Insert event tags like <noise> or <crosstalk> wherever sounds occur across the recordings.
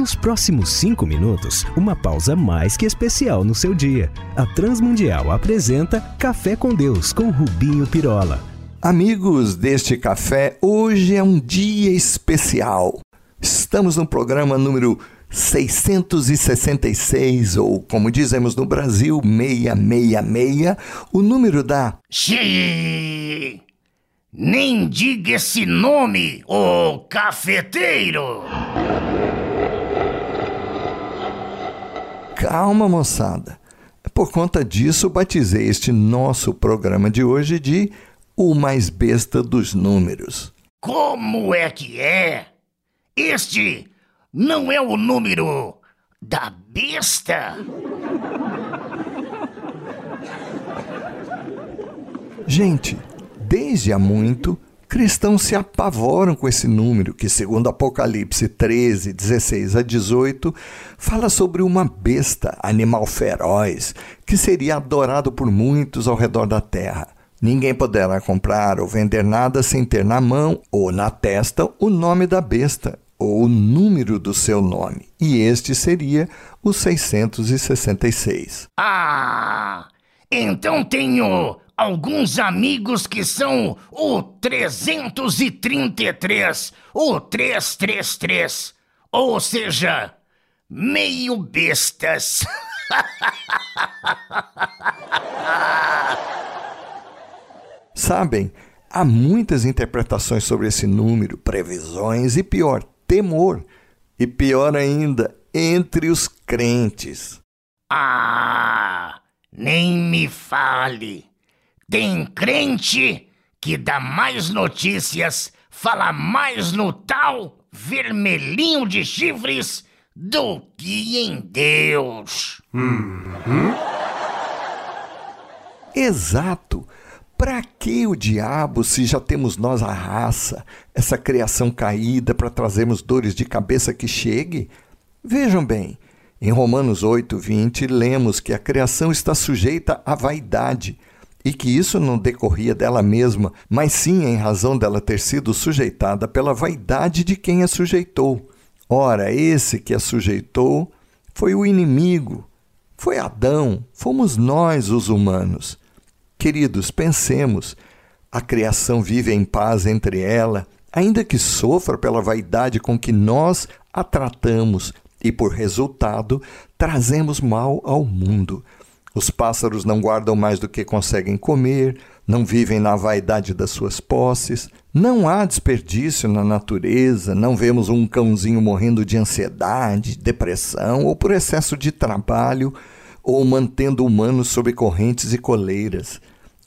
Nos próximos cinco minutos, uma pausa mais que especial no seu dia. A Transmundial apresenta Café com Deus com Rubinho Pirola. Amigos deste café, hoje é um dia especial. Estamos no programa número 666, ou como dizemos no Brasil, 666, o número da. Xiii! Nem diga esse nome, ô cafeteiro! Calma, moçada. Por conta disso, batizei este nosso programa de hoje de O Mais Besta dos Números. Como é que é? Este não é o número da besta? Gente, desde há muito, cristãos se apavoram com esse número, que, segundo Apocalipse 13, 16 a 18, fala sobre uma besta, animal feroz, que seria adorado por muitos ao redor da terra. Ninguém poderá comprar ou vender nada sem ter na mão ou na testa o nome da besta ou o número do seu nome. E este seria o 666. Ah! Então tenho alguns amigos que são o 333, o 333, ou seja, meio bestas. <laughs> Sabem, há muitas interpretações sobre esse número, previsões e pior, temor. E pior ainda, entre os crentes. Ah, nem me fale. Tem crente que dá mais notícias, fala mais no tal vermelhinho de chifres do que em Deus. Uhum. Exato. Para que o diabo se já temos nós a raça, essa criação caída para trazermos dores de cabeça que chegue? Vejam bem, em Romanos 8, 20, lemos que a criação está sujeita à vaidade e que isso não decorria dela mesma, mas sim em razão dela ter sido sujeitada pela vaidade de quem a sujeitou. Ora, esse que a sujeitou foi o inimigo, foi Adão, fomos nós os humanos. Queridos, pensemos, a criação vive em paz entre ela, ainda que sofra pela vaidade com que nós a tratamos e, por resultado, trazemos mal ao mundo. Os pássaros não guardam mais do que conseguem comer, não vivem na vaidade das suas posses, não há desperdício na natureza, não vemos um cãozinho morrendo de ansiedade, depressão ou por excesso de trabalho ou mantendo humanos sob correntes e coleiras.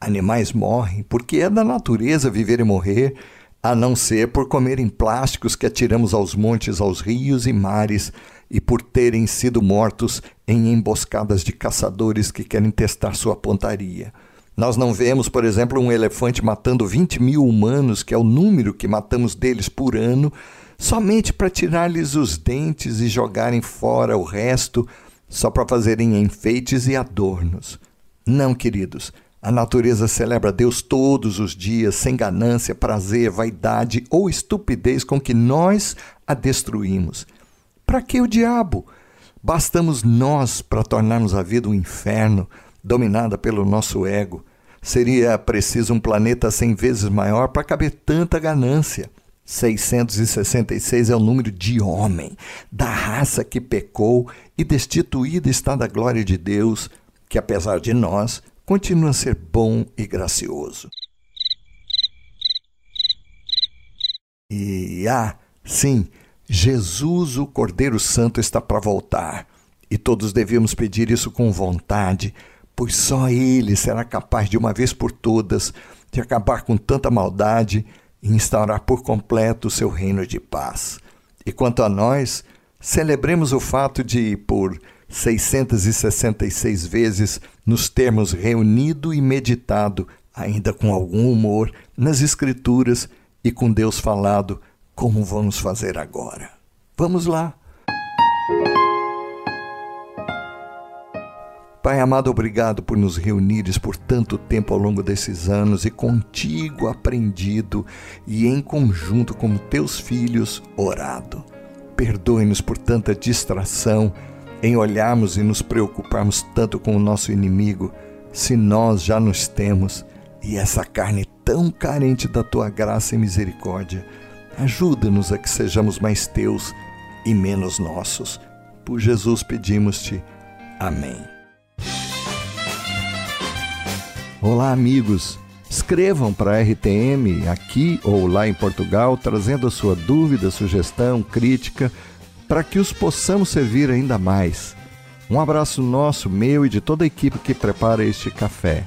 Animais morrem porque é da natureza viver e morrer, a não ser por comerem plásticos que atiramos aos montes, aos rios e mares e por terem sido mortos em emboscadas de caçadores que querem testar sua pontaria. Nós não vemos, por exemplo, um elefante matando 20 mil humanos, que é o número que matamos deles por ano, somente para tirar-lhes os dentes e jogarem fora o resto, só para fazerem enfeites e adornos. Não, queridos. A natureza celebra Deus todos os dias, sem ganância, prazer, vaidade ou estupidez com que nós a destruímos. Para que o diabo? Bastamos nós para tornarmos a vida um inferno, dominada pelo nosso ego. Seria preciso um planeta cem vezes maior para caber tanta ganância. 666 é o número de homem, da raça que pecou e destituída está da glória de Deus, que apesar de nós, continua a ser bom e gracioso. E ah, sim, Jesus, o Cordeiro Santo, está para voltar. E todos devemos pedir isso com vontade, pois só Ele será capaz de uma vez por todas de acabar com tanta maldade e instaurar por completo o seu reino de paz. E quanto a nós, celebremos o fato de, por 666 vezes, nos termos reunido e meditado, ainda com algum humor, nas Escrituras e com Deus falado como vamos fazer agora? Vamos lá. Pai amado, obrigado por nos reunires por tanto tempo ao longo desses anos e contigo aprendido e em conjunto como teus filhos orado. perdoe-nos por tanta distração, em olharmos e nos preocuparmos tanto com o nosso inimigo, se nós já nos temos e essa carne tão carente da tua graça e misericórdia. Ajuda-nos a que sejamos mais teus e menos nossos. Por Jesus pedimos-te. Amém. Olá, amigos. Escrevam para a RTM aqui ou lá em Portugal, trazendo a sua dúvida, sugestão, crítica, para que os possamos servir ainda mais. Um abraço nosso, meu e de toda a equipe que prepara este café.